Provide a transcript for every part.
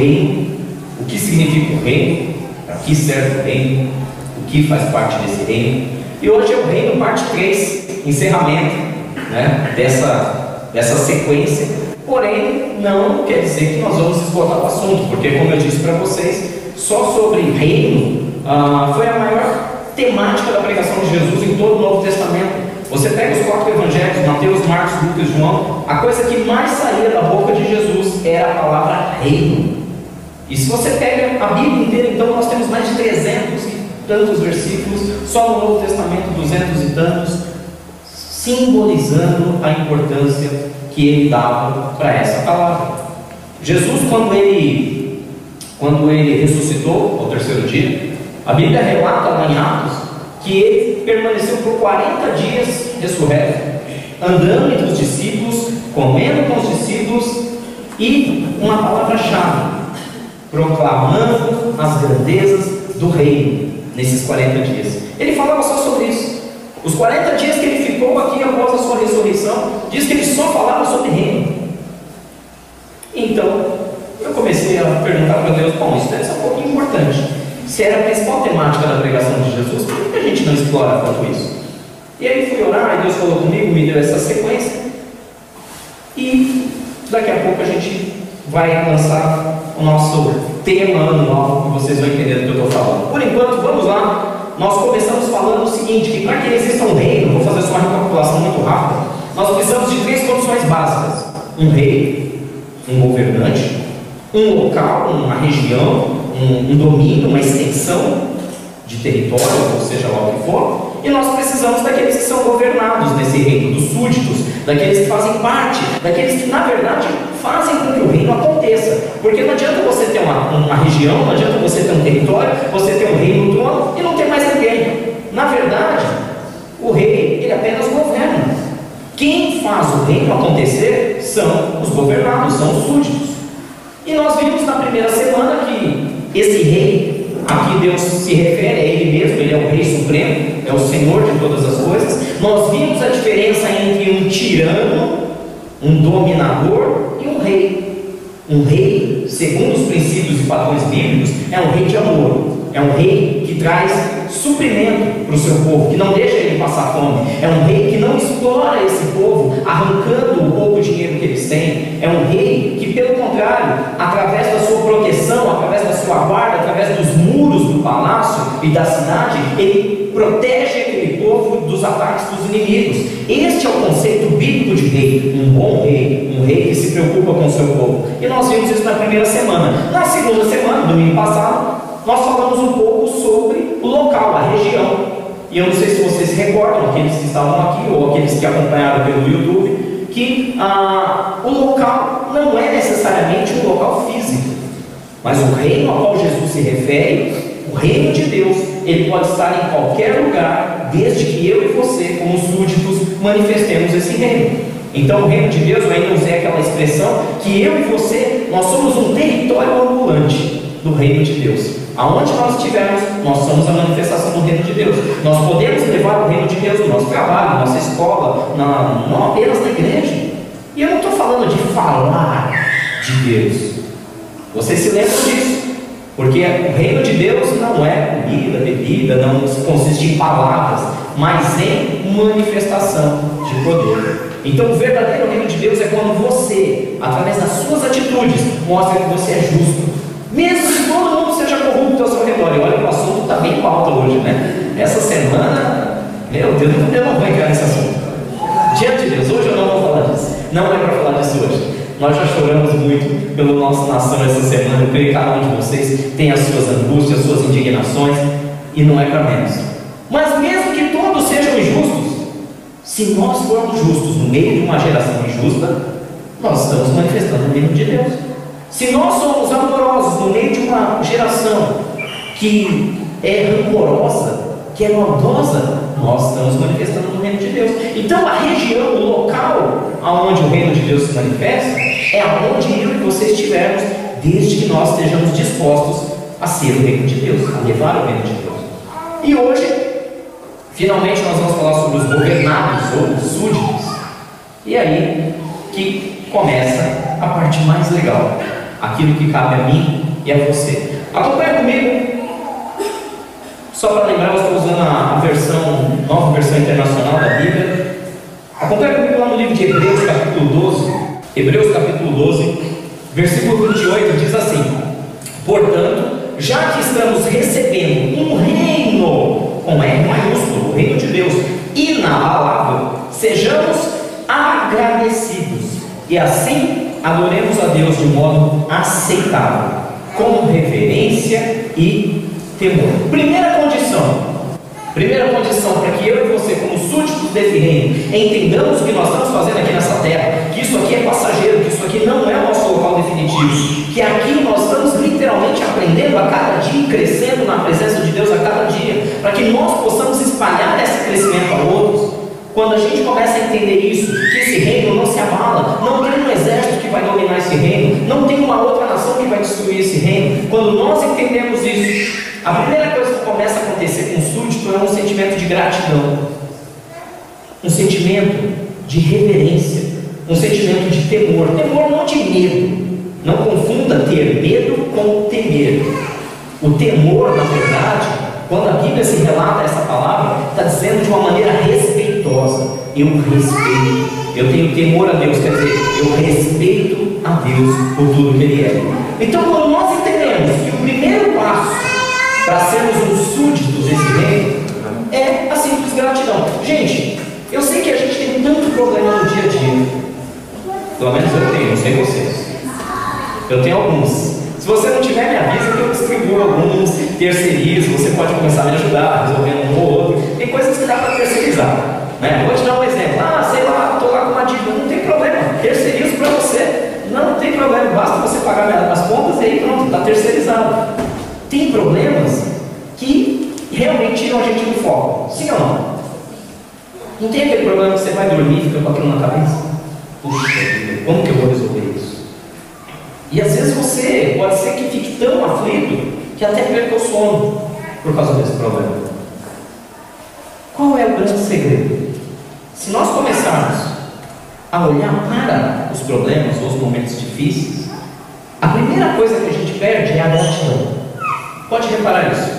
reino, o que significa o reino, para que serve o reino, o que faz parte desse reino. E hoje é o reino, parte 3, encerramento né, dessa, dessa sequência. Porém, não quer dizer que nós vamos esgotar o assunto, porque, como eu disse para vocês, só sobre reino ah, foi a maior temática da pregação de Jesus em todo o Novo Testamento. Você pega os quatro evangelhos, Mateus, Marcos, Lucas João, a coisa que mais saía da boca de Jesus era a palavra reino. E se você pega a Bíblia inteira, então nós temos mais de 300 e tantos versículos, só no Novo Testamento 200 e tantos, simbolizando a importância que ele dava para essa palavra. Jesus, quando ele, quando ele ressuscitou ao terceiro dia, a Bíblia relata lá em Atos que ele permaneceu por 40 dias ressurreto, andando entre os discípulos, comendo com os discípulos e uma palavra-chave, proclamando as grandezas do reino nesses 40 dias. Ele falava só sobre isso. Os 40 dias que ele ficou aqui após a sua ressurreição, diz que ele só falava sobre reino. Então, eu comecei a perguntar para Deus: bom, isso deve ser um pouquinho importante. Se era a principal temática da pregação de Jesus, por que a gente não explora tanto isso? E aí fui orar, e Deus falou comigo, me deu essa sequência. E daqui a pouco a gente vai lançar o nosso tema anual, que vocês vão entender do que eu estou falando. Por enquanto, vamos lá. Nós começamos falando o seguinte: que para que exista um reino, vou fazer só uma recapitulação muito rápida, nós precisamos de três condições básicas: um rei, um governante, um local, uma região um, um domínio, uma extensão de território, ou seja lá o que for, e nós precisamos daqueles que são governados nesse reino, dos súditos, daqueles que fazem parte, daqueles que na verdade fazem com que o reino aconteça. Porque não adianta você ter uma, uma região, não adianta você ter um território, você ter um rei no trono e não ter mais ninguém. Na verdade, o rei, ele apenas governa. Quem faz o reino acontecer são os governados, são os súditos. E nós vimos na primeira semana que esse rei, a que Deus se refere, é Ele mesmo, Ele é o Rei Supremo, é o Senhor de todas as coisas. Nós vimos a diferença entre um tirano, um dominador um rei. Um rei, segundo os princípios e padrões bíblicos, é um rei de amor, é um rei que traz suprimento para o seu povo, que não deixa ele passar fome. É um rei que não explora esse povo, arrancando o pouco dinheiro que eles têm. É um rei que, pelo contrário, através da sua proteção, através da sua guarda, através dos muros do palácio e da cidade, ele protege aquele povo dos ataques dos inimigos. Este é o conceito bíblico de rei, um bom rei, um rei que se preocupa com o seu povo. E nós vimos isso na primeira semana. Na segunda semana, domingo passado, nós falamos um pouco local, a região. E eu não sei se vocês recordam, aqueles que estavam aqui ou aqueles que acompanharam pelo YouTube, que ah, o local não é necessariamente um local físico, mas o reino ao qual Jesus se refere, o reino de Deus, ele pode estar em qualquer lugar, desde que eu e você, como súditos, manifestemos esse reino. Então, o reino de Deus, eu ainda usei aquela expressão que eu e você, nós somos um território ambulante do reino de Deus. Aonde nós estivermos, nós somos a manifestação do reino de Deus. Nós podemos levar o reino de Deus no nosso trabalho, na nossa escola, na, não apenas na igreja. E eu não estou falando de falar de Deus. Vocês se lembram disso? Porque o reino de Deus não é comida, bebida, não consiste em palavras, mas em manifestação de poder. Então, o verdadeiro reino de Deus é quando você, através das suas atitudes, mostra que você é justo, mesmo que todo mundo seja corrupto ao seu redor. E olha o assunto está bem alto hoje, né? Essa semana, meu Deus, eu não vou entrar nesse assunto. Diante de Deus, hoje eu não vou falar disso. Não é para falar disso hoje. Nós já choramos muito pela nossa nação essa semana. Eu creio que cada um de vocês tem as suas angústias, as suas indignações, e não é para menos. Mas mesmo que todos sejam injustos, se nós formos justos no meio de uma geração injusta, nós estamos manifestando o reino de Deus. Se nós somos amorosos no meio de uma geração que é rancorosa, que é maldosa, nós estamos manifestando o reino de Deus. Então a região, o local aonde o reino de Deus se manifesta, é aonde eu e você estivermos, desde que nós estejamos dispostos a ser o reino de Deus, a levar o reino de Deus. E hoje, finalmente, nós vamos falar sobre os governados ou os súditos. E aí, que começa a parte mais legal, aquilo que cabe a mim e a você. Acompanha comigo. Só para lembrar, eu estou usando a versão, nova versão internacional da Bíblia. Acompanha comigo lá no livro de Hebreus, capítulo 12. Hebreus, capítulo 12, versículo 28 diz assim: Portanto, já que estamos recebendo um reino, com R maiúsculo, o reino de Deus, inabalável, sejamos agradecidos e assim adoremos a Deus de modo aceitável, com reverência e temor. Primeira condição. Primeira condição para que eu e você, como súditos desse reino, entendamos o que nós estamos fazendo aqui nessa terra, que isso aqui é passageiro, que isso aqui não é o nosso local definitivo, que aqui nós estamos literalmente aprendendo a cada dia, crescendo na presença de Deus a cada dia, para que nós possamos espalhar esse crescimento a outros. Quando a gente começa a entender isso, que esse reino não se abala, não tem um exército vai dominar esse reino, não tem uma outra nação que vai destruir esse reino. Quando nós entendemos isso, a primeira coisa que começa a acontecer com o súdito é um sentimento de gratidão, um sentimento de reverência, um sentimento de temor. Temor não de medo. Não confunda ter medo com temer. O temor, na verdade, quando a Bíblia se relata essa palavra, está dizendo de uma maneira respeitosa. Eu respeito, eu tenho temor a Deus, quer dizer, eu respeito a Deus por tudo que Ele é. Então, quando nós entendemos que o primeiro passo para sermos uns súditos desse reino é a simples gratidão. Gente, eu sei que a gente tem tanto problema no dia a dia. Pelo menos eu tenho, não sei vocês. Eu tenho alguns. Se você não tiver, me avisa que eu distribuo alguns, terceirizo, você pode começar a me ajudar, resolvendo um ou outro. Tem coisas que dá para terceirizar. Né? Vou te dar um exemplo. Ah, sei lá, estou lá com uma dívida, não tem problema, terceirizo para você. Não tem problema, basta você pagar as contas e aí pronto, está terceirizado. Tem problemas que realmente tiram a gente do foco. Sim ou não? Não tem aquele problema que você vai dormir e fica com aquilo na cabeça? Puxa vida, como que eu vou resolver isso? E às vezes você pode ser que fique tão aflito que até perca o sono por causa desse problema. Qual é o grande segredo? Se nós começarmos a olhar para os problemas ou os momentos difíceis, a primeira coisa que a gente perde é a gratidão. Pode reparar isso.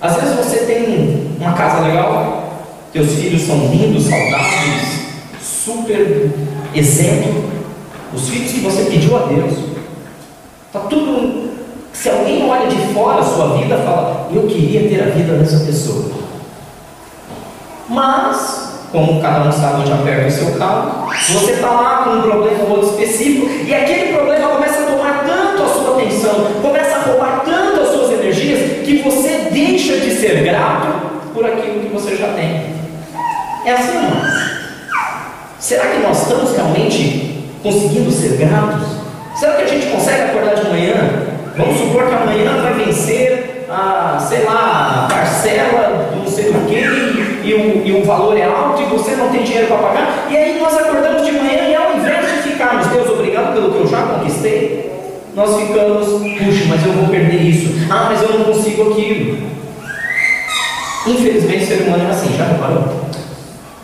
Às vezes você tem uma casa legal, teus filhos são lindos, saudáveis, super exemplo, os filhos que você pediu a Deus, Está tudo. Se alguém olha de fora a sua vida, fala, eu queria ter a vida dessa pessoa. Mas, como cada um sabe onde aperta o seu carro, você está lá com um problema ou outro específico, e aquele problema começa a tomar tanto a sua atenção, começa a roubar tanto as suas energias, que você deixa de ser grato por aquilo que você já tem. É assim, não? Será que nós estamos realmente conseguindo ser gratos? Será que a gente consegue acordar de manhã? Vamos supor que amanhã vai vencer a, sei lá, a parcela do não sei do que e, o, e o valor é alto e você não tem dinheiro para pagar. E aí nós acordamos de manhã e ao invés de ficarmos, Deus, obrigado pelo que eu já conquistei, nós ficamos, puxa, mas eu vou perder isso. Ah, mas eu não consigo aquilo. Infelizmente o ser humano é assim, já reparou?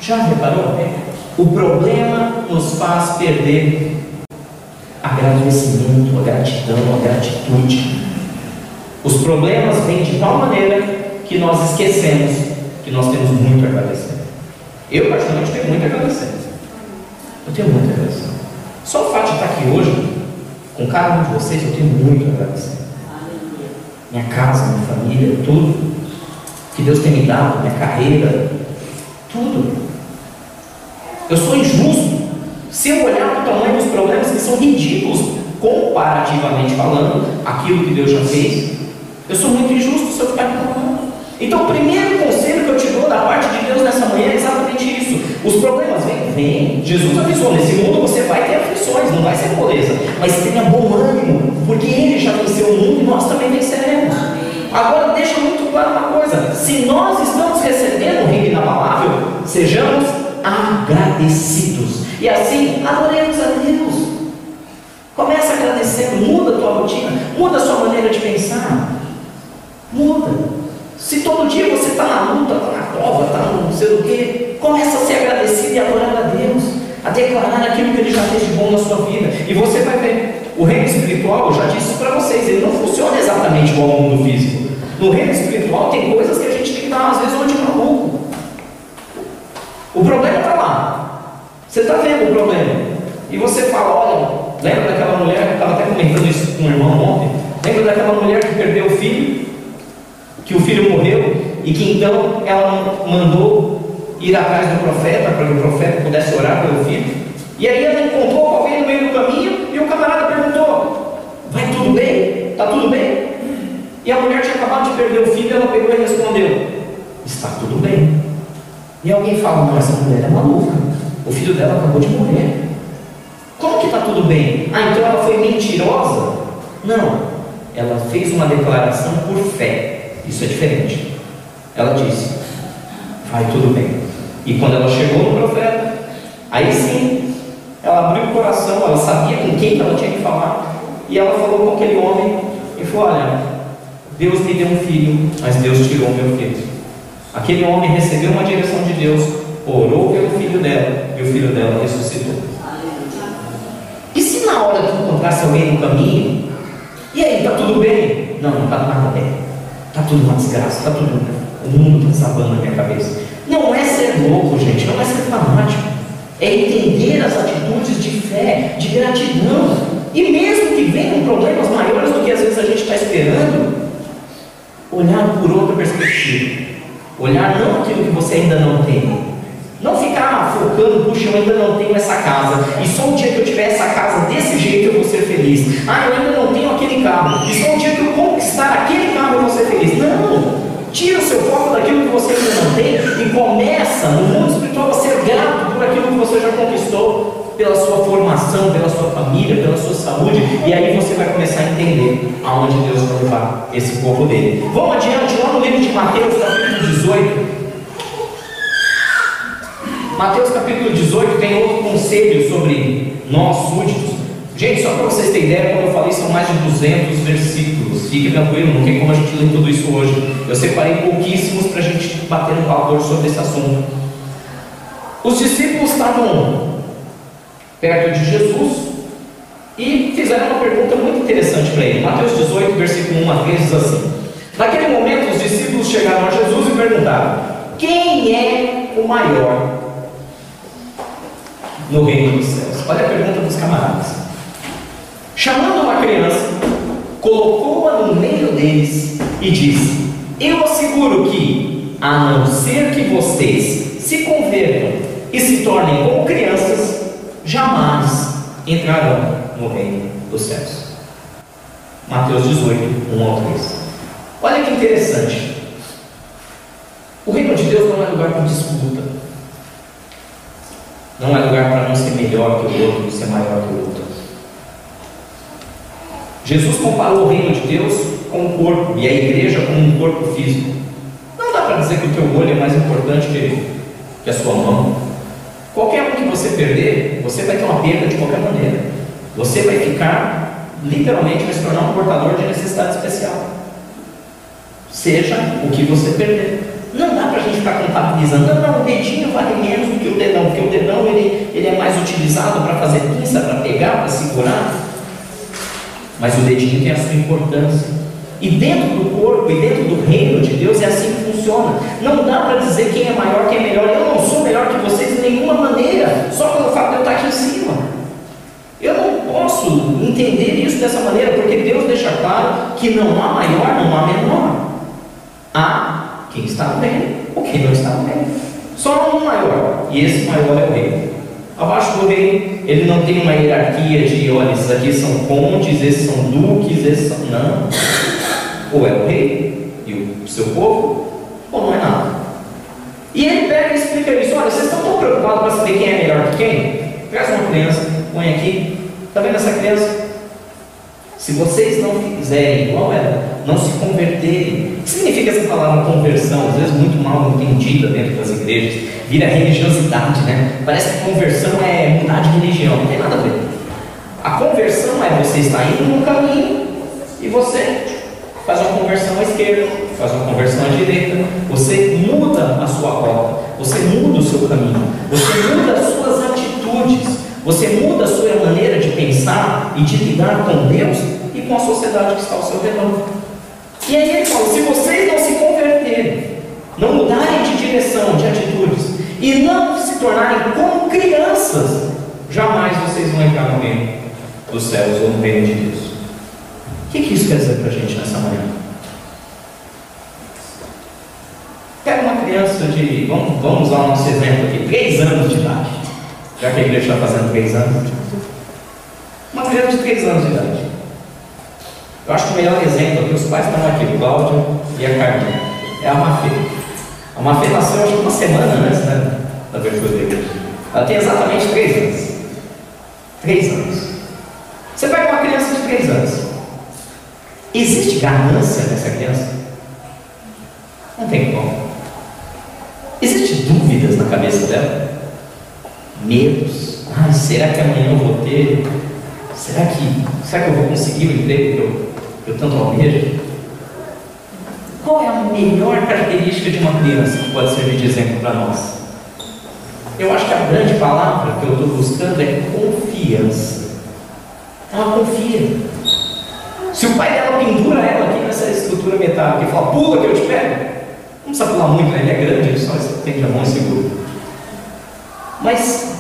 Já reparou? O problema nos faz perder agradecimento, a gratidão, a gratitude. Os problemas vêm de tal maneira que nós esquecemos que nós temos muito a agradecer. Eu, particularmente, tenho muito a agradecer. Eu tenho muito a agradecer. Só o fato de estar aqui hoje, com cada um de vocês, eu tenho muito a agradecer. Minha casa, minha família, tudo. Que Deus tem me dado, minha carreira, tudo. Eu sou injusto se eu olhar para o tamanho dos problemas que são ridículos, comparativamente falando, aquilo que Deus já fez, eu sou muito injusto se eu ficar reclamando. Então, o primeiro conselho que eu te dou da parte de Deus nessa manhã é exatamente isso. Os problemas vêm, vêm. Jesus avisou: nesse mundo você vai ter aflições, não vai ser moleza, mas tenha bom ânimo, porque Ele já venceu o mundo e nós também venceremos. Agora, deixa muito claro uma coisa: se nós estamos recebendo o reino inabalável, sejamos agradecidos. E assim, adoremos a Deus. Começa agradecendo, muda a tua rotina, muda a sua maneira de pensar. Muda. Se todo dia você está na luta, está na prova, está no não sei o quê, começa a ser agradecido e adorar a Deus, a declarar aquilo que Ele já fez de bom na sua vida. E você vai ver, o reino espiritual, eu já disse para vocês, ele não funciona exatamente igual ao mundo físico. No reino espiritual tem coisas que a gente tem que dar, às vezes, onde maluco. O problema está lá. Você está vendo o problema. E você fala, olha, lembra daquela mulher, eu estava até comentando isso com o irmão ontem, lembra daquela mulher que perdeu o filho? Que o filho morreu e que então ela mandou ir atrás do profeta para que o profeta pudesse orar pelo filho. E aí ela encontrou alguém no meio do caminho e o camarada perguntou: Vai tudo bem? Está tudo bem? E a mulher tinha acabado de perder o filho ela pegou e respondeu: Está tudo bem. E alguém fala: Não, essa mulher é maluca. O filho dela acabou de morrer. Como que está tudo bem? Ah, então ela foi mentirosa? Não. Ela fez uma declaração por fé. Isso é diferente. Ela disse: Vai tudo bem. E quando ela chegou no profeta, aí sim, ela abriu o coração, ela sabia com quem ela tinha que falar. E ela falou com aquele homem e falou: Olha, Deus me deu um filho, mas Deus tirou meu filho. Aquele homem recebeu uma direção de Deus, orou pelo filho dela e o filho dela ressuscitou. E se na hora que encontrasse alguém no caminho, e aí, está tudo bem? Não, não está nada bem. Está tudo uma desgraça, está tudo. O mundo sabando na minha cabeça. Não é ser louco, gente, não é ser fanático. É entender as atitudes de fé, de gratidão. E mesmo que venham problemas maiores do que às vezes a gente está esperando, olhar por outra perspectiva. Olhar não aquilo que você ainda não tem. Não ficar focando, puxa, eu ainda não tenho essa casa. E só o dia que eu tiver essa casa desse jeito eu vou ser feliz. Ah, eu ainda não tenho aquele carro. E só o dia que eu conquistar aquele ser feliz. Não! Tira o seu foco daquilo que você ainda não tem e começa no mundo espiritual a ser grato por aquilo que você já conquistou pela sua formação, pela sua família, pela sua saúde, e aí você vai começar a entender aonde Deus vai levar esse povo dele. Vamos adiante, lá no livro de Mateus, capítulo 18. Mateus capítulo 18 tem outro conselho sobre nós súditos. Gente, só para vocês terem ideia, como eu falei, são mais de 200 versículos. Fique tranquilo, não tem como a gente ler tudo isso hoje. Eu separei pouquíssimos para a gente bater um papo sobre esse assunto. Os discípulos estavam perto de Jesus e fizeram uma pergunta muito interessante para ele. Mateus 18, versículo 1 a 3 diz assim: Naquele momento, os discípulos chegaram a Jesus e perguntaram: Quem é o maior no reino dos céus? Olha a pergunta dos camaradas. Chamando uma criança, colocou-a no meio deles e disse: Eu asseguro que, a não ser que vocês se convertam e se tornem como crianças, jamais entrarão no reino dos céus. Mateus 18, 1 ao 3. Olha que interessante. O reino de Deus não é lugar para disputa. Não é lugar para não ser melhor que o outro, ser maior que o outro. Jesus comparou o reino de Deus com o corpo e a igreja com um corpo físico. Não dá para dizer que o teu olho é mais importante que, que a sua mão. Qualquer um que você perder, você vai ter uma perda de qualquer maneira. Você vai ficar, literalmente, vai se tornar um portador de necessidade especial. Seja o que você perder. Não dá para a gente ficar contabilizando, não, não, o dedinho vale menos do que o dedão, porque o dedão ele, ele é mais utilizado para fazer pinça, para pegar, para segurar. Mas o dedinho tem a sua importância. E dentro do corpo e dentro do reino de Deus é assim que funciona. Não dá para dizer quem é maior, quem é melhor. Eu não sou melhor que vocês de nenhuma maneira, só pelo fato de eu estar aqui em cima. Eu não posso entender isso dessa maneira, porque Deus deixa claro que não há maior, não há menor. Há quem está no reino ou quem não está no reino. Só há um maior, e esse maior é o rei. Abaixo do rei, ele não tem uma hierarquia de, olha, esses aqui são condes, esses são duques, esses são. Não. Ou é o rei e o seu povo, ou não é nada. E ele pega e explica isso: olha, vocês estão tão preocupados para saber quem é melhor que quem? Traz uma criança, põe aqui. Está vendo essa criança? Se vocês não fizerem igual ela, não se converterem, o que significa essa palavra conversão? Às vezes muito mal entendida dentro das igrejas, vira religiosidade, né? Parece que conversão é mudar de religião, não tem nada a ver. A conversão é você estar indo no caminho e você faz uma conversão à esquerda, faz uma conversão à direita, você muda a sua rota, você muda o seu caminho, você muda as suas atitudes, Você muda a sua maneira de pensar e de lidar com Deus e com a sociedade que está ao seu redor. E aí ele fala: se vocês não se converterem, não mudarem de direção, de atitudes, e não se tornarem como crianças, jamais vocês vão entrar no reino dos céus ou no reino de Deus. O que, que isso quer dizer para a gente nessa manhã? Pega uma criança de, vamos, vamos usar o nosso exemplo aqui, 3 anos de idade, já que a igreja está fazendo 3 anos. Uma criança de 3 anos de idade. Eu acho que o melhor exemplo aqui, os pais estão aqui, o Cláudio e a Carminha, é a Mafê. A Mafê nasceu, acho que uma semana antes né, da abertura da igreja. Ela tem exatamente 3 anos. 3 anos. Você pega uma criança de 3 anos. Existe ganância nessa criança? Não tem como. Existem dúvidas na cabeça dela? Medos? Ai, será que amanhã eu vou ter? Será que, será que eu vou conseguir o emprego que eu, que eu tanto almejo? Qual é a melhor característica de uma criança que pode servir de exemplo para nós? Eu acho que a grande palavra que eu estou buscando é confiança. Ela confia. Se o pai dela pendura ela aqui nessa estrutura metálica e fala, pula que eu te pego, não precisa pular muito, né? ele é grande, ele só estende a mão e segura. Mas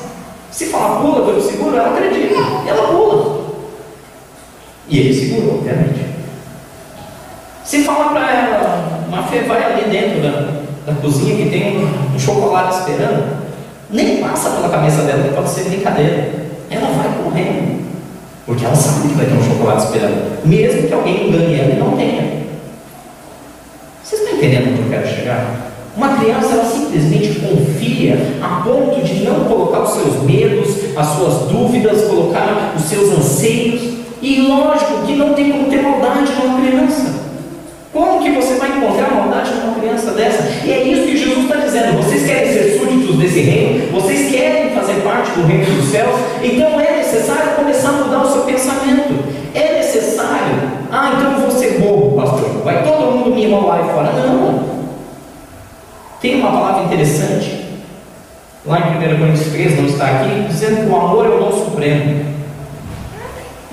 se falar pula que eu te seguro, ela acredita, ela pula. E ele segurou, obviamente. Se falar para ela, uma fé vai ali dentro da, da cozinha que tem um, um chocolate esperando, nem passa pela cabeça dela que pode ser brincadeira. Ela vai correndo. Porque ela sabe que vai ter um chocolate esperando. Mesmo que alguém engane ela e não tenha. Vocês estão entendendo onde eu quero chegar? Uma criança, ela simplesmente confia a ponto de não colocar os seus medos, as suas dúvidas, colocar os seus anseios. E lógico que não tem como ter maldade numa criança. Como que você vai encontrar maldade numa criança dessa? E é isso que Jesus está dizendo. Vocês querem ser súditos desse reino? Vocês querem fazer parte do reino dos céus? Então é necessário começar a mudar o seu pensamento. É necessário. Ah, então eu vou ser bobo, pastor. Vai todo mundo me enrolar aí fora. Não. Tem uma palavra interessante. Lá em 1 Coríntios 3, não está aqui, dizendo que o amor é o dom supremo.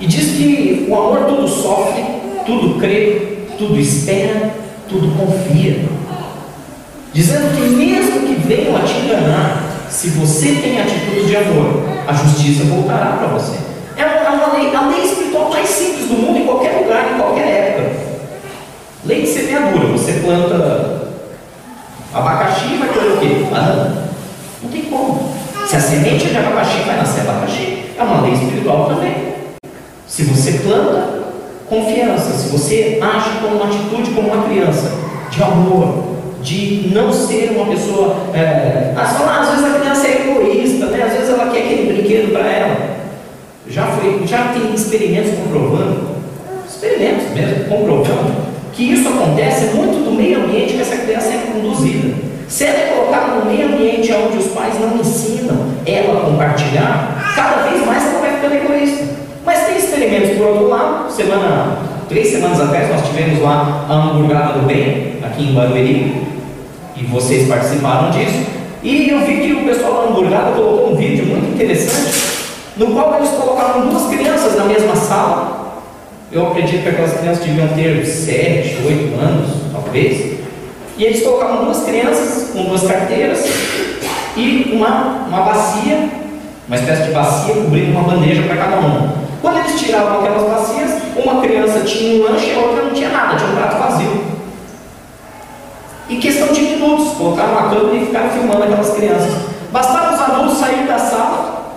E diz que o amor tudo sofre, tudo crê, tudo espera, tudo confia. Dizendo que mesmo que venham a te enganar, se você tem atitude de amor, a justiça voltará para você. É uma lei, a lei espiritual mais simples do mundo, em qualquer lugar, em qualquer época. Lei de semeadura, você planta abacaxi, vai ter o quê? Banana. Não tem como. Se a semente é de abacaxi, vai nascer abacaxi. É uma lei espiritual também. Se você planta confiança, se você age com uma atitude como uma criança, de amor, de não ser uma pessoa. É, às vezes a criança é egoísta, né? às vezes ela quer aquele brinquedo para ela. Já, foi, já tem experimentos comprovando, experimentos mesmo, comprovando, que isso acontece muito do meio ambiente que essa criança é conduzida. Se ela é colocada no meio ambiente onde os pais não ensinam ela a compartilhar, cada vez mais ela vai ficando egoísta. Experimentos por outro lado. Semana, três semanas atrás nós tivemos lá a hamburgada do bem, aqui em Barueri, e vocês participaram disso. E eu vi que o pessoal da hamburgada colocou um vídeo muito interessante, no qual eles colocaram duas crianças na mesma sala. Eu acredito que aquelas crianças deviam ter sete, oito anos, talvez. E eles colocaram duas crianças com duas carteiras e uma, uma bacia, uma espécie de bacia cobrindo uma bandeja para cada um. Quando eles tiravam aquelas bacias, uma criança tinha um lanche e a outra não tinha nada, tinha um prato vazio. Em questão de minutos, colocaram uma câmera e ficaram filmando aquelas crianças. Bastava os adultos saírem da sala,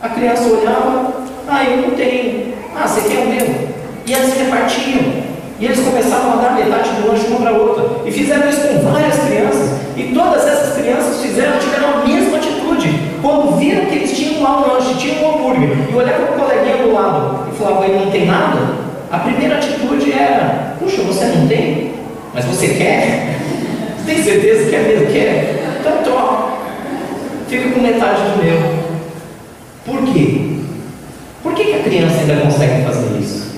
a criança olhava, ah, eu não tenho, ah, você quer o meu? E eles repartiam. E eles começavam a dar metade do lanche uma para outra. E fizeram isso com várias crianças. E todas essas crianças fizeram, tiveram a mesma atitude. Quando viram que eles tinham lá um lanche, tinham um hambúrguer, e olhavam para o coleguinha do lado e falavam, ele não tem nada, a primeira atitude era, puxa, você não tem? Mas você quer? Você tem certeza que é mesmo? Quer? Então troca. Fica com metade do meu. Por quê? Por que, que a criança ainda consegue fazer isso?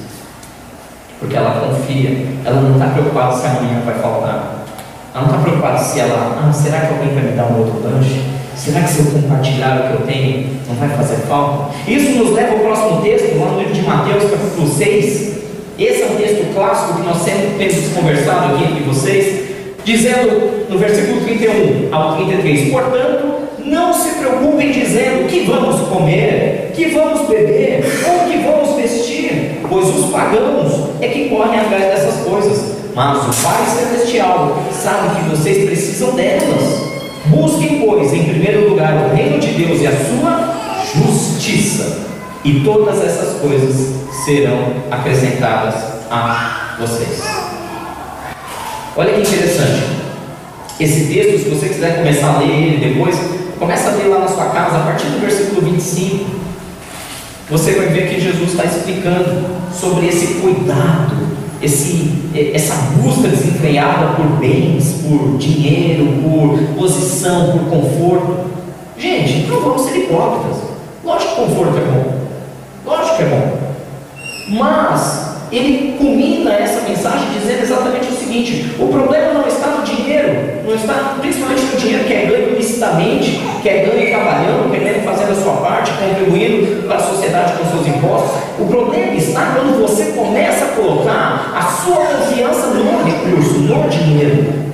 Porque ela confia, ela não está preocupada se amanhã vai faltar. Ela não está preocupada se ela, ah, será que alguém vai me dar um outro lanche? Será que se eu compartilhar o que eu tenho, não vai fazer falta? Isso nos leva ao próximo texto, lá no livro de Mateus, capítulo 6. Esse é um texto clássico que nós sempre temos conversado aqui entre vocês, dizendo no versículo 31 ao 33: Portanto, não se preocupem dizendo que vamos comer, que vamos beber ou que vamos vestir, pois os pagãos é que correm atrás dessas coisas. Mas o Pai Celestial sabe que vocês precisam delas. Busquem, pois, em primeiro lugar o reino de Deus e a sua justiça, e todas essas coisas serão acrescentadas a vocês. Olha que interessante. Esse texto, se você quiser começar a ler ele depois, começa a ler lá na sua casa, a partir do versículo 25. Você vai ver que Jesus está explicando sobre esse cuidado, esse, essa busca desenfreada por bens, por dinheiro, por posição, por conforto. Gente, não vamos ser hipócritas. Lógico que conforto é bom. Lógico que é bom. Mas ele culmina essa mensagem dizendo exatamente o seguinte: o problema não está no dinheiro, não está principalmente no dinheiro que é ganho licitamente, que é ganho trabalhando, que ganho fazendo a sua parte, contribuindo para a sociedade com seus impostos. O problema está quando você começa a colocar a sua confiança no recurso, no dinheiro.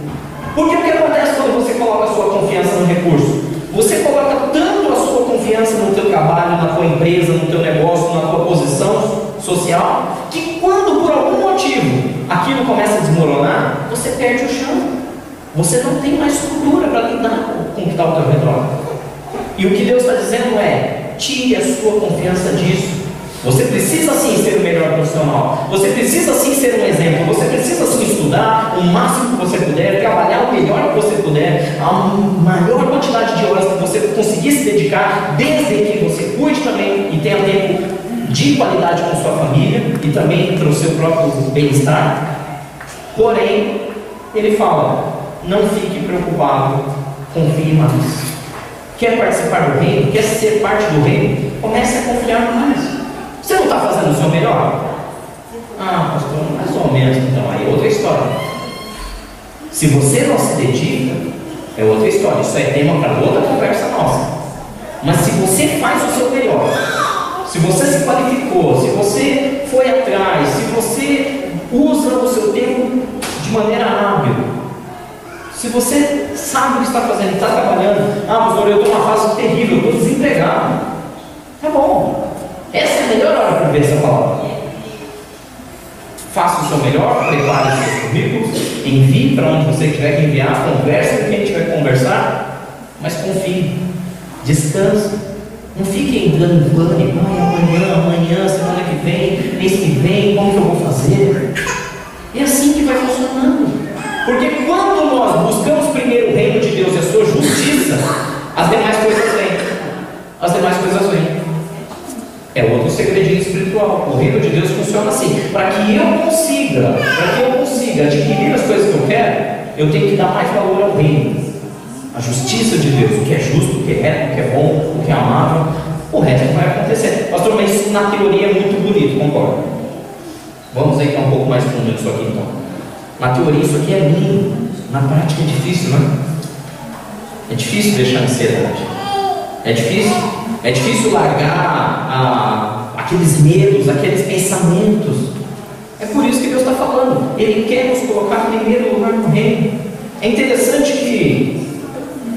Porque o que acontece quando você coloca a sua confiança no recurso? Você coloca tanto a sua confiança no teu trabalho, na tua empresa, no teu negócio, na tua posição social, que quando por algum motivo aquilo começa a desmoronar, você perde o chão. Você não tem mais estrutura para lidar com o que está ao teu redor. E o que Deus está dizendo é: tire a sua confiança disso. Você precisa sim ser o melhor profissional. Você precisa sim ser um exemplo. Você precisa sim estudar o máximo que você puder, trabalhar o melhor que você puder, a maior quantidade de horas que você conseguir se dedicar, desde que você cuide também e tenha tempo de qualidade com sua família e também para o seu próprio bem-estar. Porém, ele fala: não fique preocupado, confie mais. Quer participar do reino? Quer ser parte do reino? Comece a confiar mais. Você não está fazendo o seu melhor? Ah, pastor, mais ou menos, então aí é outra história. Se você não se dedica, é outra história. Isso é tema para outra conversa nossa. Mas se você faz o seu melhor, se você se qualificou, se você foi atrás, se você usa o seu tempo de maneira hábil, se você sabe o que está fazendo, está trabalhando, ah, pastor, eu estou numa fase terrível, estou desempregado. Tá bom, essa é a melhor hora para ver essa palavra. Faça o seu melhor, prepare os seus currículos, envie para onde você tiver que enviar, converse com quem tiver que conversar, mas confie, descanse. Não fique entrando em pânico, ai, amanhã, amanhã, semana que vem, mês que vem, como que eu vou fazer? É assim que vai funcionando. Porque quando nós buscamos primeiro o reino de Deus e a sua justiça, as demais coisas vêm. As demais coisas vêm. É outro segredinho espiritual. O reino de Deus funciona assim. Para que eu consiga, para que eu consiga adquirir as coisas que eu quero, eu tenho que dar mais valor ao reino. A justiça de Deus, o que é justo, o que é reto, o que é bom, o que é amável, o resto vai acontecer. Pastor, mas isso na teoria é muito bonito, concordo. Vamos entrar um pouco mais fundo nisso aqui então. Na teoria isso aqui é lindo, na prática é difícil, não é? É difícil deixar a ansiedade. É difícil. É difícil largar aqueles medos, aqueles pensamentos. É por isso que Deus está falando. Ele quer nos colocar em primeiro lugar no reino. É interessante que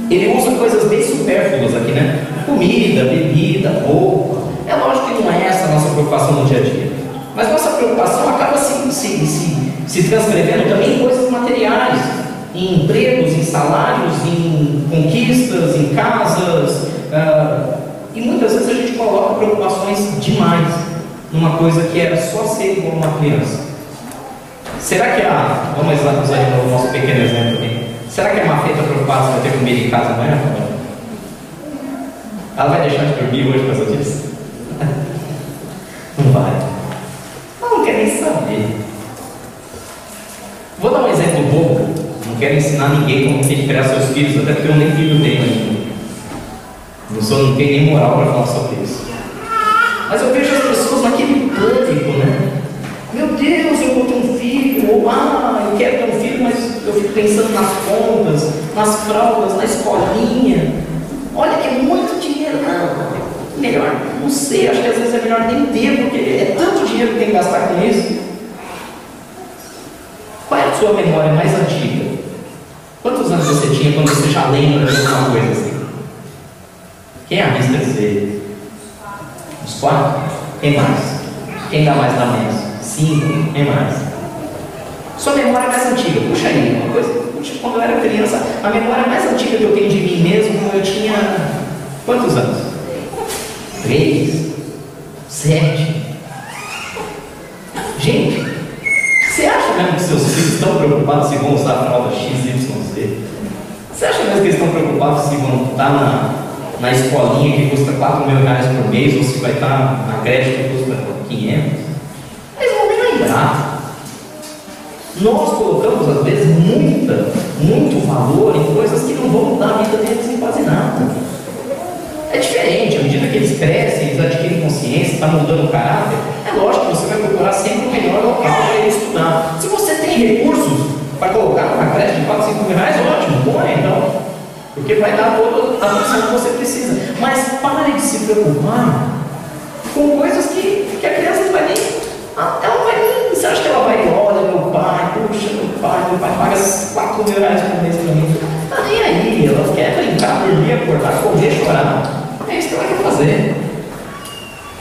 ele usa coisas bem supérfluas aqui, né? Comida, bebida, roupa. É lógico que não é essa a nossa preocupação no dia a dia. Mas nossa preocupação acaba se, se, se, se transcrevendo também em coisas materiais, em empregos, em salários, em conquistas, em casas. Uh, e muitas vezes a gente coloca preocupações demais numa coisa que era só ser igual uma criança. Será que a. Vamos usar o nosso pequeno exemplo aqui. Será que a Mafê está preocupada se vai ter comida em casa amanhã? Ela vai deixar de dormir hoje por causa disso? Não vai. Ela não quer nem saber. Vou dar um exemplo bobo. Não quero ensinar ninguém como tem que criar seus filhos, até porque eu nem filho tenho ainda. Não sou, não tenho nem moral para falar sobre isso. Mas eu vejo as pessoas naquele pânico, né? Meu Deus, eu vou ter um filho, ou ah, eu quero ter um filho, mas eu fico pensando nas contas, nas fraldas, na escolinha. Olha que é muito dinheiro, não. Melhor, não sei, acho que às vezes é melhor nem ter, porque é tanto dinheiro que tem que gastar com isso. Qual é a sua memória mais antiga? Quantos anos você tinha quando você já lembra de alguma coisa assim? Quem arrisca dizer? Os quatro? Quem mais? Quem dá mais na mesa? Cinco? Quem mais? Sua memória mais antiga, puxa aí, uma coisa, puxa, quando eu era criança, a memória mais antiga que eu tenho de mim mesmo, eu tinha quantos anos? Três? Sete? Gente, que seus filhos estão preocupados se vão usar a fralda Z? Você acha mesmo que eles estão preocupados se vão estar na, na escolinha que custa 4 mil reais por mês ou se vai estar na creche que custa 500? Eles vão nem lembrar. Nós colocamos, às vezes, muita, muito valor em coisas que não vão mudar a vida deles em quase nada. É diferente, à medida que eles crescem, eles adquirem consciência, está mudando o caráter, é lógico que você vai procurar sempre o melhor local para ele estudar. Se você tem recursos para colocar numa creche de 4, 5 mil reais, ótimo, põe então. Porque vai dar toda a atenção que você precisa. Mas pare de se preocupar com coisas que, que a criança não vai nem. Ela não vai nem. Você acha que ela vai, olha, meu pai, puxa, meu pai, meu pai paga 4 mil reais por mês para mim. Está nem aí, ela quer brincar, dormir, acordar, correr, chorar. É isso que ela quer fazer.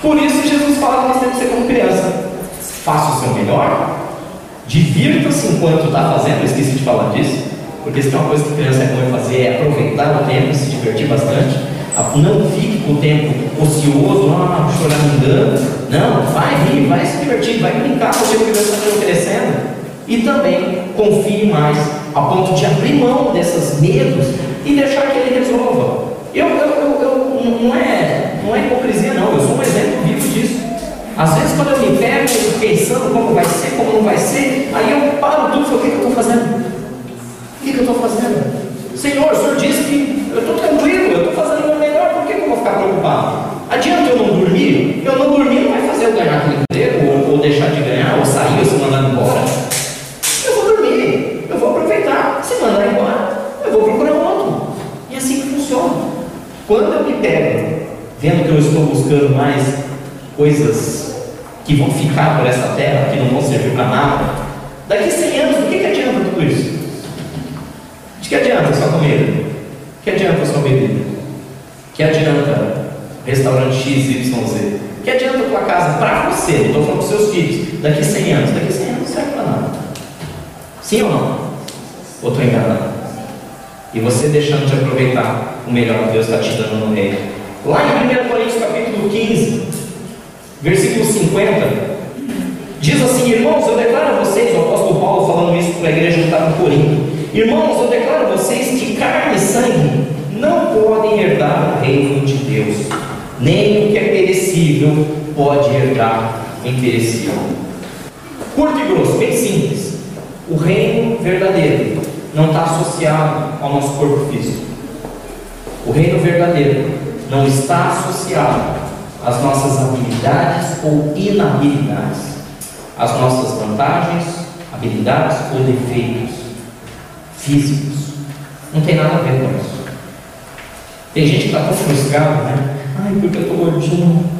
Por isso Jesus fala que nós temos que ser como criança. Faça o seu melhor, divirta-se enquanto está fazendo, eu esqueci de falar disso, porque se tem uma coisa que criança é bom fazer é aproveitar o tempo e se divertir bastante. Não fique com o tempo ocioso, ah, choramingando. Não, vai rir, vai se divertir, vai brincar com o que Deus está te oferecendo. E também confie mais, a ponto de abrir mão desses medos e deixar que Ele resolva. Eu, eu, eu, eu não, é, Às vezes, quando eu me pego pensando como vai ser, como não vai ser, aí eu paro tudo e falo: o que, eu estou fazendo? O que, eu estou fazendo? Senhor, o Senhor disse que eu estou tranquilo, eu estou fazendo o meu melhor, por que, eu vou ficar preocupado? Adianta eu não dormir? Eu não dormir não vai fazer eu ganhar aquele emprego, ou, ou deixar de ganhar, ou sair, ou se mandar embora. Eu vou dormir, eu vou aproveitar. Se mandar embora, eu vou procurar outro. E assim que funciona. Quando eu me pego vendo que eu estou buscando mais coisas que vão ficar por essa terra, que não vão servir para nada, daqui a 100 anos, do que, que adianta tudo isso? De que adianta sua comida? Que adianta sua bebida? Que adianta restaurante X, Y, Z? Que adianta tua casa para você? Não estou falando para seus filhos. Daqui a 100 anos. Daqui a 100 anos não serve para nada. Sim ou não? Ou estou enganado? E você deixando de aproveitar o melhor que Deus está te dando no reino. Lá em 1 Coríntios capítulo 15, versículo 50, diz assim, irmãos, eu declaro a vocês, o apóstolo Paulo falando isso para a igreja que estava em Corinto, irmãos, eu declaro a vocês que carne e sangue não podem herdar o reino de Deus, nem o que é perecível pode herdar o imperecível. Curto e grosso, bem simples. O reino verdadeiro não está associado ao nosso corpo físico. O reino verdadeiro não está associado às nossas habilidades ou inabilidades, às nossas vantagens, habilidades ou defeitos físicos. Não tem nada a ver com isso. Tem gente que está tão frustrado, né? Ai, porque eu estou gordinho.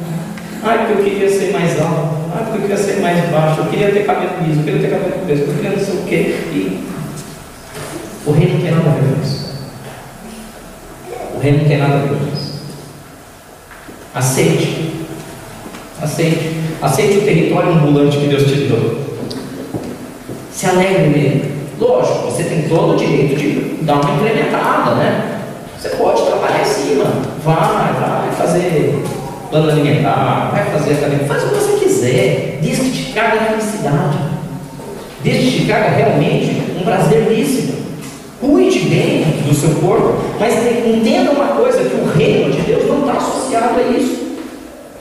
Ai, porque eu queria ser mais alto. Ai, porque eu queria ser mais baixo. Eu queria ter cabelo liso. Eu queria ter cabelo preso. Eu queria não sei o quê. E o reino não tem nada a ver com isso. O reino não tem nada a ver com isso. Aceite. Aceite. Aceite o território ambulante que Deus te deu. Se alegre nele. Lógico, você tem todo o direito de dar uma incrementada, né? Você pode trabalhar em cima. Vai, vai fazer plano alimentar, vai fazer academia, faz o que você quiser, desde que te traga felicidade, desde que te realmente um prazer lícito. Cuide bem do seu corpo, mas entenda uma coisa, que o reino de Deus não está associado a isso.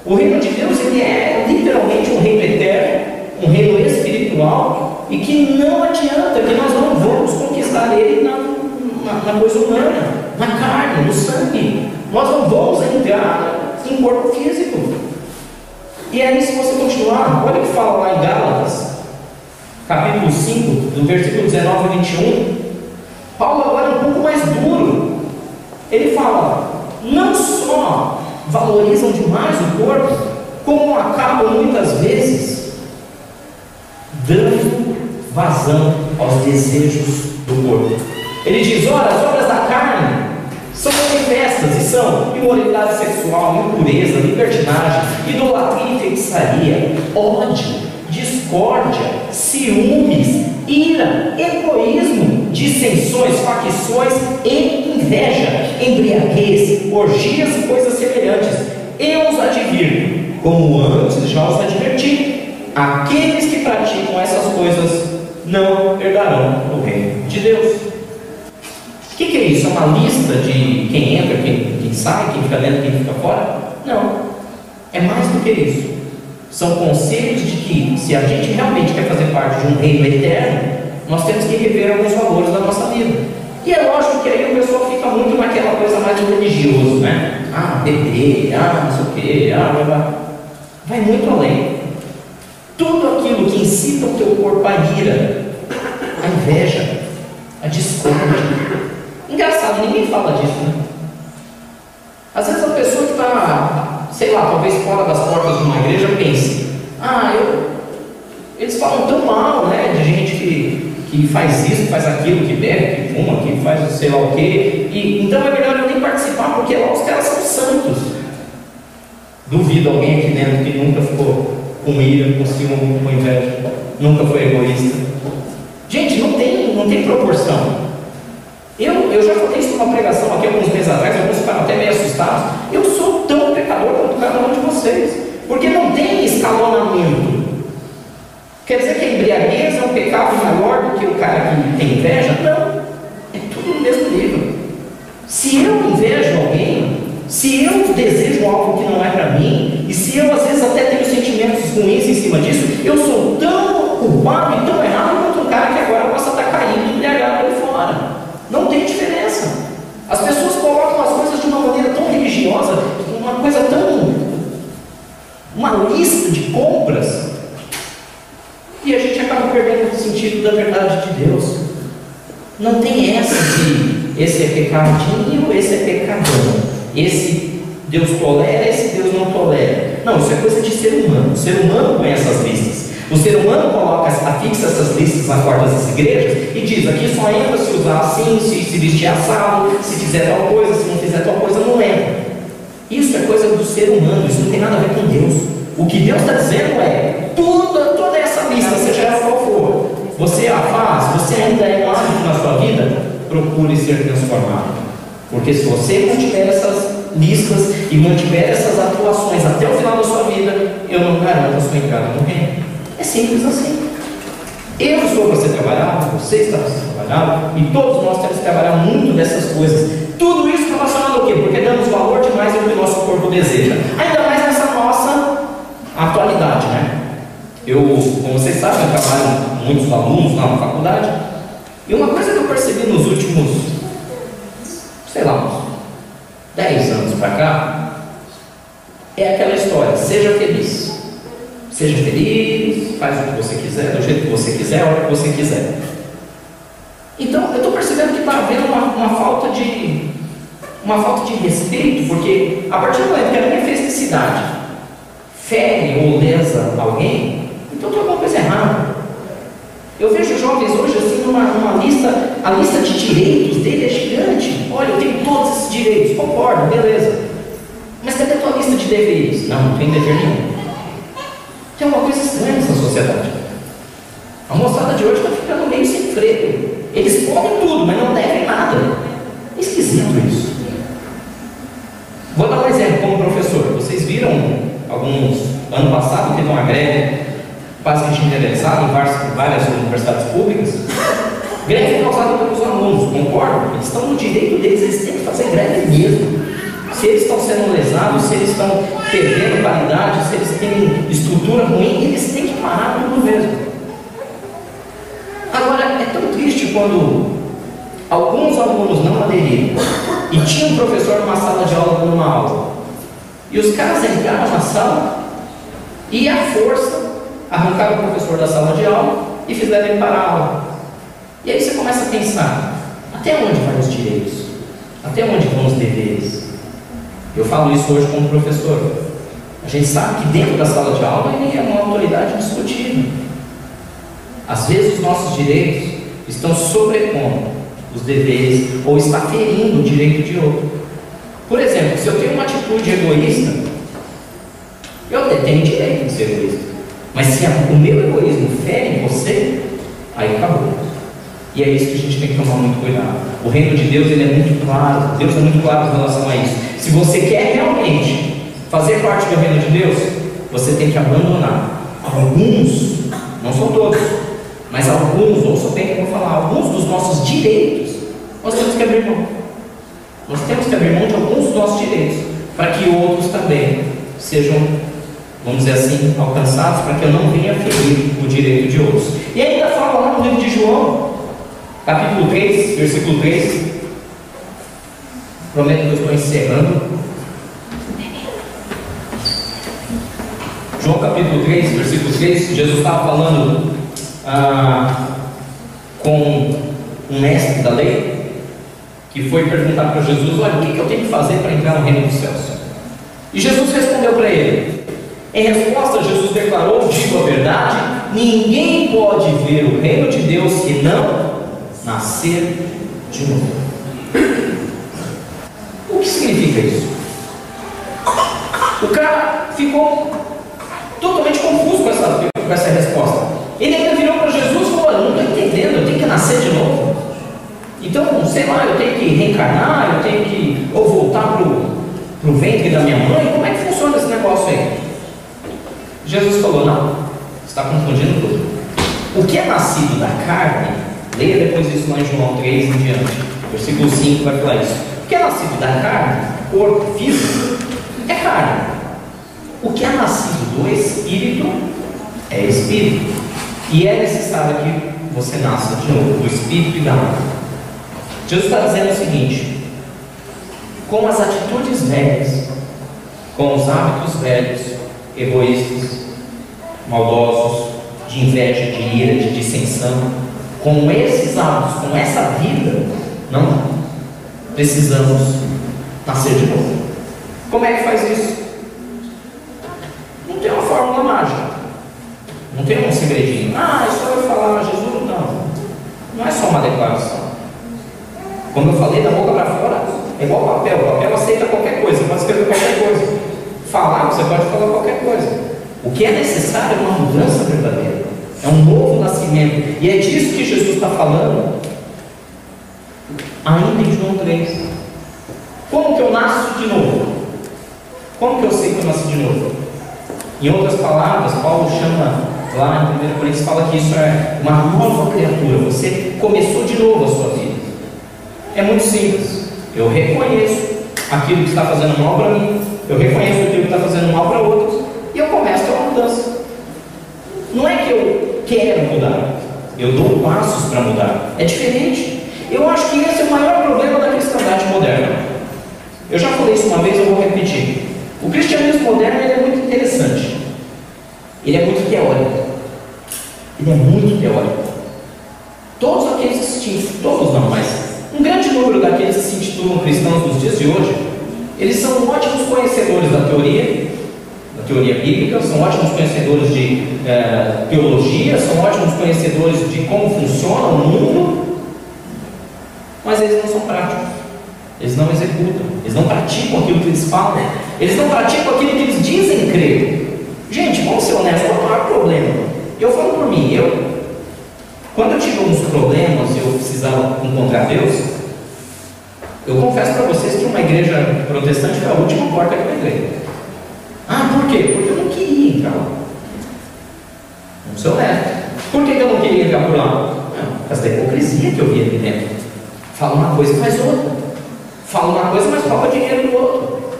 O reino de Deus ele é literalmente um reino eterno, um reino espiritual, e que não adianta, que nós não vamos conquistar ele na, na, na coisa humana, na carne, no sangue. Nós não vamos entrar em corpo físico. E aí, se você continuar, olha o que fala lá em Gálatas, capítulo 5, do versículo 19 a 21. Paulo agora é um pouco mais duro. Ele fala: não só valorizam demais o corpo, como acabam muitas vezes dando vazão aos desejos do corpo. Ele diz: ora, as obras da carne são manifestas e são imoralidade sexual, impureza, libertinagem, idolatria e feitiçaria, ódio, discórdia, ciúmes, ira, egoísmo, dissensões, facções e inveja, embriaguez, orgias e coisas semelhantes. Eu os advirto, como antes já os adverti, aqueles que praticam essas coisas não herdarão o reino de Deus. O que, que, é isso? É uma lista de quem entra, quem, quem sai, quem fica dentro, quem fica fora? Não. É mais do que isso. São conselhos de que, se a gente realmente quer fazer parte de um reino eterno, nós temos que rever alguns valores da nossa vida. E é lógico que aí o pessoal fica muito naquela coisa mais de religioso, né? Ah, beber, ah, não sei o quê, ah, vai, vai. vai muito além. Tudo aquilo que incita o teu corpo à ira, a inveja, a discórdia. Engraçado, ninguém fala disso, né? Às vezes a pessoa que está, sei lá, talvez fora das portas de uma igreja pense, ah, eu, eles falam tão mal, né, que, faz isso, faz aquilo, que bebe, que fuma, que faz sei lá o quê, e então é melhor eu nem participar, porque lá os caras são santos. Duvido alguém aqui dentro que nunca ficou com ira, com ciúme, com inveja, nunca foi egoísta. Gente, não tem, não tem proporção. Eu, eu já falei isso numa pregação aqui alguns meses atrás, alguns ficaram até meio assustados. Eu sou tão pecador quanto cada um de vocês, porque não tem escalonamento. Quer dizer que a embriaguez é um pecado maior do que o cara que tem inveja? Não, é tudo no mesmo nível. Se eu invejo alguém, se eu desejo algo que não é para mim, e se eu às vezes até tenho sentimentos ruins em cima disso, eu sou tão culpado e tão errado quanto o cara que agora possa estar caindo embriagado ali fora. Não tem diferença. As pessoas colocam as coisas de uma maneira tão religiosa, uma coisa tão. uma lista de compras, e a gente acaba perdendo o sentido da verdade de Deus. Não tem essa de esse é pecadinho, esse é pecadão. Esse Deus tolera, esse Deus não tolera. Não, isso é coisa de ser humano. O ser humano põe essas listas. O ser humano coloca, afixa essas listas na porta das igrejas e diz: aqui só entra se usar assim, se, se vestir assado, se fizer tal coisa, se não fizer tal coisa, não entra. Isso é coisa do ser humano, isso não tem nada a ver com Deus. O que Deus está dizendo é: toda, toda essa lista, seja ela qual for, você a faz, você ainda é um na sua vida, procure ser transformado. Porque se você mantiver essas listas e mantiver essas atuações até o final da sua vida, eu não garanto a sua entrada no reino. É simples assim. Eu estou para ser trabalhado, você está para ser trabalhado, e todos nós temos que trabalhar muito nessas coisas. Tudo isso relacionado ao quê? Porque damos valor demais ao que o nosso corpo deseja. Ainda atualidade, né? Eu, como vocês sabem, eu trabalho com muitos alunos lá na faculdade, e uma coisa que eu percebi nos últimos, sei lá, uns 10 anos para cá, é aquela história, seja feliz. Seja feliz, faz o que você quiser, do jeito que você quiser, a hora que você quiser. Então, eu estou percebendo que está havendo uma, uma, falta de uma falta de respeito, porque a partir do momento que a minha felicidade fere ou lesa alguém, então tem alguma coisa errada. Eu vejo jovens hoje assim numa, numa lista, a lista de direitos dele é gigante. Olha, eu tenho todos esses direitos, concordo, beleza. Mas cadê a tua lista de deveres? Não, não tem dever nenhum. Tem uma coisa estranha nessa sociedade. A moçada de hoje está ficando meio sem freio. Eles podem tudo, mas não devem nada. É esquisito isso. Vou dar um exemplo como professor. Vocês viram alguns. Ano passado teve uma greve quase generalizada em várias, várias universidades públicas. Greve causada pelos alunos, concordo? Eles estão no direito deles, eles têm que fazer greve mesmo se eles estão sendo lesados, se eles estão perdendo qualidade, se eles têm estrutura ruim, eles têm que parar tudo mesmo. Agora, é tão triste quando alguns alunos não aderiram e tinha um professor numa sala de aula dando uma aula, e os caras entraram na sala e, à força, arrancaram o professor da sala de aula e fizeram ele parar a aula. E aí você começa a pensar: até onde vão os direitos? Até onde vão os deveres? Eu falo isso hoje como professor. A gente sabe que dentro da sala de aula ele é uma autoridade indiscutível. Às vezes os nossos direitos estão sobrepondo os deveres ou está ferindo o direito de outro. Por exemplo, se eu tenho uma atitude egoísta, eu até tenho direito de ser egoísta. Mas se o meu egoísmo fere você, aí acabou. E é isso que a gente tem que tomar muito cuidado. O reino de Deus ele é muito claro. Deus é muito claro em relação a isso. Se você quer realmente fazer parte do reino de Deus, você tem que abandonar alguns, não são todos, mas alguns, ouça bem que vou falar, alguns dos nossos direitos, nós temos que abrir mão. Nós temos que abrir mão de alguns dos nossos direitos, para que outros também sejam, vamos dizer assim, alcançados, para que eu não venha ferir o direito de outros. E ainda fala lá no livro de João, capítulo 3, versículo 3. Prometo que eu estou encerrando. João capítulo 3, versículo 3, Jesus estava falando ah, com um mestre da lei, que foi perguntar para Jesus: Olha, o que, eu tenho que fazer para entrar no reino dos céus? E Jesus respondeu para ele. Em resposta, Jesus declarou: Digo a verdade, ninguém pode ver o reino de Deus se não nascer de novo. O que significa isso? O cara ficou totalmente confuso com essa, com essa resposta. Ele ainda virou para Jesus e falou: não estou entendendo, eu tenho que nascer de novo. Então, sei lá, eu tenho que reencarnar, eu tenho que ou voltar para o ventre da minha mãe. Como é que funciona esse negócio aí? Jesus falou: Não, está confundindo tudo. O que é nascido da carne, leia depois isso lá em João 3 em diante, versículo 5 vai falar isso. O que é nascido da carne, corpo físico, é carne. O que é nascido do espírito é espírito. E é necessário que você nasça de novo, do espírito e da alma. Jesus está dizendo o seguinte: com as atitudes velhas, com os hábitos velhos, egoístas, maldosos, de inveja, de ira, de dissensão, com esses hábitos, com essa vida, não precisamos nascer de novo. Como é que faz isso? Não tem uma fórmula mágica. Não tem um segredinho. Ah, é só eu falar Jesus. Não. Não é só uma declaração. Como eu falei, da boca para fora, é igual papel. O papel aceita qualquer coisa. Você pode escrever qualquer coisa. Falar, você pode falar qualquer coisa. O que é necessário é uma mudança verdadeira. É um novo nascimento. E é disso que Jesus está falando. Ainda em João 3. Como que eu nasço de novo? Como que eu sei que eu nasci de novo? Em outras palavras, Paulo chama lá em 1 Coríntios, fala que isso é uma nova criatura. Você começou de novo a sua vida. É muito simples. Eu reconheço aquilo que está fazendo mal para mim, eu reconheço aquilo que está fazendo mal para outros, e eu começo a ter uma mudança. Não é que eu quero mudar, eu dou passos para mudar. É diferente. Eu acho que esse é o maior problema da cristandade moderna. Eu já falei isso uma vez, eu vou repetir. O cristianismo moderno é muito interessante. Ele é muito teórico. Ele é muito teórico. Todos aqueles que todos não, mas um grande número daqueles que se intitulam cristãos nos dias de hoje, eles são ótimos conhecedores da teoria, da teoria bíblica, são ótimos conhecedores de eh, teologia, são ótimos conhecedores de como funciona o mundo, mas eles não são práticos, eles não executam, eles não praticam aquilo que eles falam, eles não praticam aquilo que eles dizem crer. Gente, vamos ser honestos, qual é o maior problema? Eu falo por mim, eu quando eu tive alguns problemas e eu precisava encontrar Deus, eu confesso para vocês que uma igreja protestante foi a última porta que eu entrei. Ah, por quê? Porque eu não queria entrar lá. Vamos ser honesto. Por que eu não queria entrar por lá? Não, causa da hipocrisia que eu via aqui dentro. Fala uma coisa e faz outra. Fala uma coisa, mas rouba dinheiro do outro.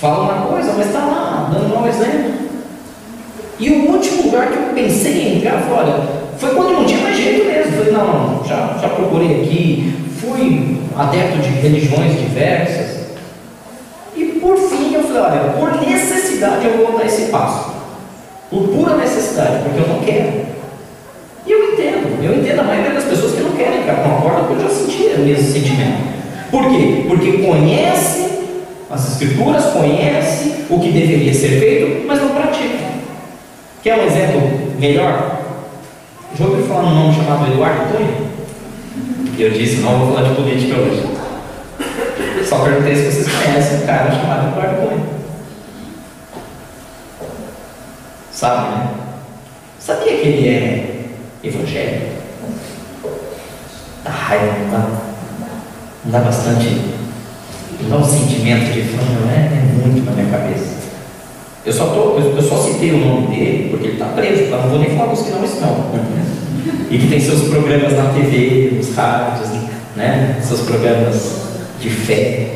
Fala uma coisa, mas está lá, dando um mau exemplo. E o último lugar que eu pensei em entrar, olha, foi quando não tinha mais jeito mesmo. Falei, não, já, já procurei aqui, fui adepto de religiões diversas. E por fim eu falei, olha, por necessidade eu vou dar esse passo. Por pura necessidade, porque eu não quero. E eu entendo, eu entendo a maioria das pessoas que não querem entrar com a porta, porque eu já senti esse sentimento. Por quê? Porque conhece as escrituras, conhece o que deveria ser feito, mas não pratica. Quer um exemplo melhor? Já ouviu falar num nome chamado Eduardo Cunha? Eu disse, não vou falar de política hoje. Só perguntei se vocês conhecem um cara chamado Eduardo Cunha. Sabe, né? Sabia que ele é evangélico? Dá raiva, não dá? Não dá bastante. Não dá um sentimento de fã, não é? É muito na minha cabeça. Eu só, tô, eu, só citei o nome dele porque ele está preso, tá? não vou nem falar dos que não estão. E que tem seus programas na TV, nos rádios, né? seus programas de fé,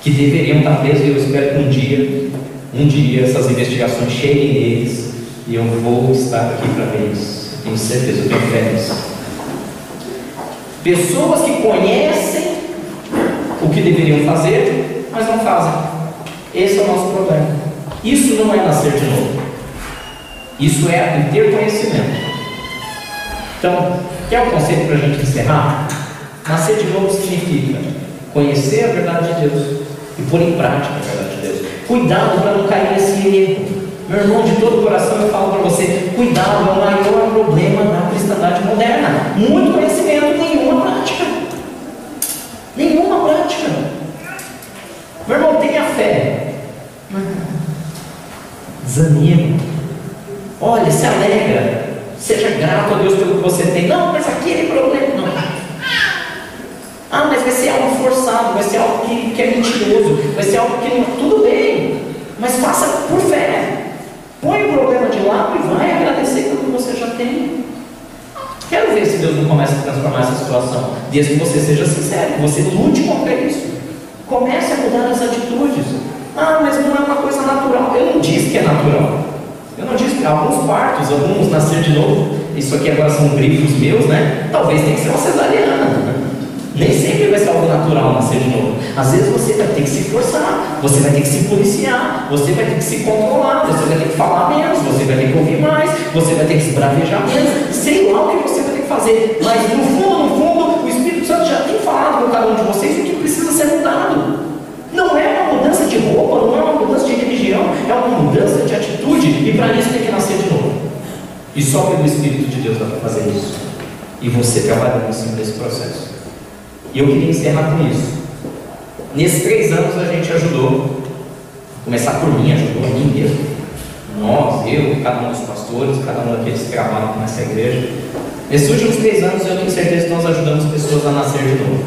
que deveriam estar presos e eu espero que um dia, um dia essas investigações cheguem neles e eu vou estar aqui para ver isso. Tenho certeza, eu tenho fé nisso. Pessoas que conhecem o que deveriam fazer, mas não fazem. Esse é o nosso problema. Isso não é nascer de novo. Isso é ter conhecimento. Então, quer um conceito para a gente encerrar? Nascer de novo significa conhecer a verdade de Deus e pôr em prática a verdade de Deus. Cuidado para não cair nesse erro. Meu irmão, de todo o coração eu falo para você: cuidado, é o maior problema da cristandade moderna. Muito conhecimento, nenhuma prática. Nenhuma prática. Meu irmão, tenha fé. Desanima. Olha, se alegra. Seja grato a Deus pelo que você tem. Não, mas aquele problema. Não. Ah, mas vai ser algo forçado, vai ser algo que, que é mentiroso, vai ser algo que não. Tudo bem, mas faça por fé. Põe o problema de lado e vai agradecer pelo que você já tem. Quero ver se Deus não começa a transformar essa situação. Desde que você seja sincero, você lute contra isso. Comece a mudar as atitudes. Ah, mas não é uma coisa natural. Eu não disse que é natural. Eu não disse que alguns partos, alguns nascer de novo. Isso aqui agora são grifos meus, né? Talvez tenha que ser uma cesariana. Nem sempre vai ser algo natural nascer de novo. Às vezes você vai ter que se forçar, você vai ter que se policiar, você vai ter que se controlar, você vai ter que falar menos, você vai ter que ouvir mais, você vai ter que se bravejar menos, sei lá o que você vai ter que fazer. Mas no fundo, no fundo, o Espírito Santo já tem falado com cada um de vocês o que precisa ser mudado. Não é roupa, não é uma mudança de religião, é uma mudança de atitude, e para isso tem que nascer de novo. E só pelo Espírito de Deus dá para fazer isso. E você trabalhando em cima desse processo. E eu queria encerrar com isso. Nesses três anos a gente ajudou, começar por mim, ajudou a mim mesmo. Nós, eu, cada um dos pastores, cada um daqueles que trabalham nessa igreja. Nesses últimos três anos eu tenho certeza que nós ajudamos pessoas a nascer de novo.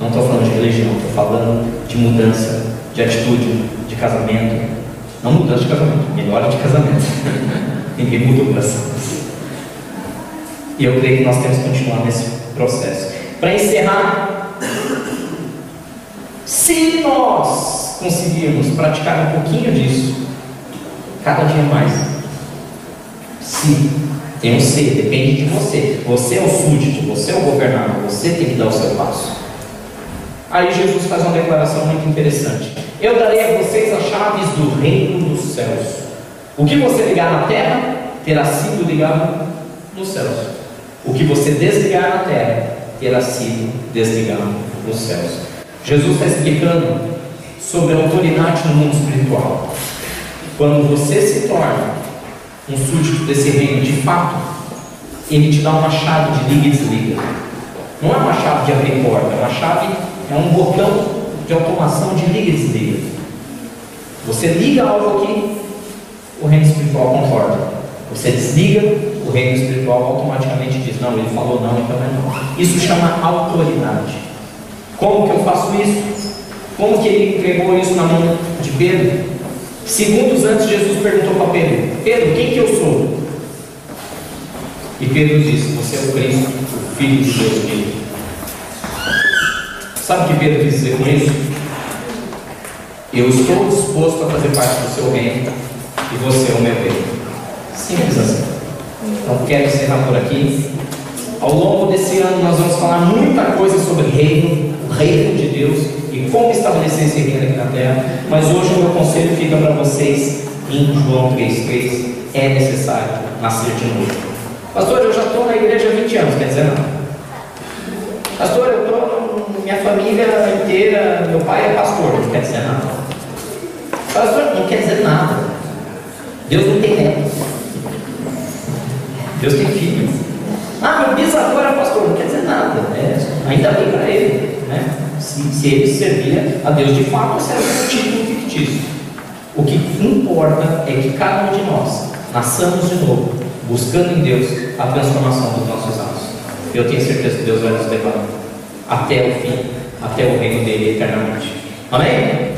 Não estou falando de religião, estou falando de mudança, de atitude, de casamento. Não mudança de casamento, melhora de casamento. Ninguém mudou o coração. E eu creio que nós temos que continuar nesse processo. Para encerrar, se nós conseguirmos praticar um pouquinho disso, cada dia mais, se, tem um C, depende de você. Você é o súdito, você é o governador, você tem que dar o seu passo. Aí Jesus faz uma declaração muito interessante. Eu darei a vocês as chaves do reino dos céus. O que você ligar na terra terá sido ligado nos céus. O que você desligar na terra terá sido desligado nos céus. Jesus está explicando sobre a autoridade no mundo espiritual. Quando você se torna um súdito desse reino de fato, ele te dá uma chave de liga e desliga. Não é uma chave de abrir porta, é uma chave, é um botão de automação de liga e desliga. Você liga algo aqui, o reino espiritual concorda. Você desliga, o reino espiritual automaticamente diz: Não, ele falou não, então é não. Isso chama autoridade. Como que eu faço isso? Como que ele entregou isso na mão de Pedro? Segundos antes, Jesus perguntou para Pedro: Pedro, quem que eu sou? E Pedro disse: Você é o Cristo, o Filho de Deus vivo. Sabe o que Pedro quis dizer com isso? Eu estou disposto a fazer parte do seu reino e você é o meu reino. Simples assim. Então quero encerrar por aqui. Ao longo desse ano nós vamos falar muita coisa sobre reino, o reino de Deus e como estabelecer esse reino aqui na terra. Mas hoje o meu conselho fica para vocês em João 3,3. É necessário nascer de novo. Pastor, eu já estou na igreja há 20 anos, quer dizer. Pastor, eu estou minha família inteira, meu pai é pastor, não quer dizer nada. Pastor não quer dizer nada. Deus não tem neto. Deus tem filho. Ah, meu bisavô era pastor, não quer dizer nada. É, ainda bem para ele. Né? Se, se ele servia a Deus de fato, serve um título fictício. O que importa é que cada um de nós nasçamos de novo, buscando em Deus a transformação dos nossos atos. Eu tenho certeza que Deus vai nos levar até o fim, até o reino dele eternamente. Amém?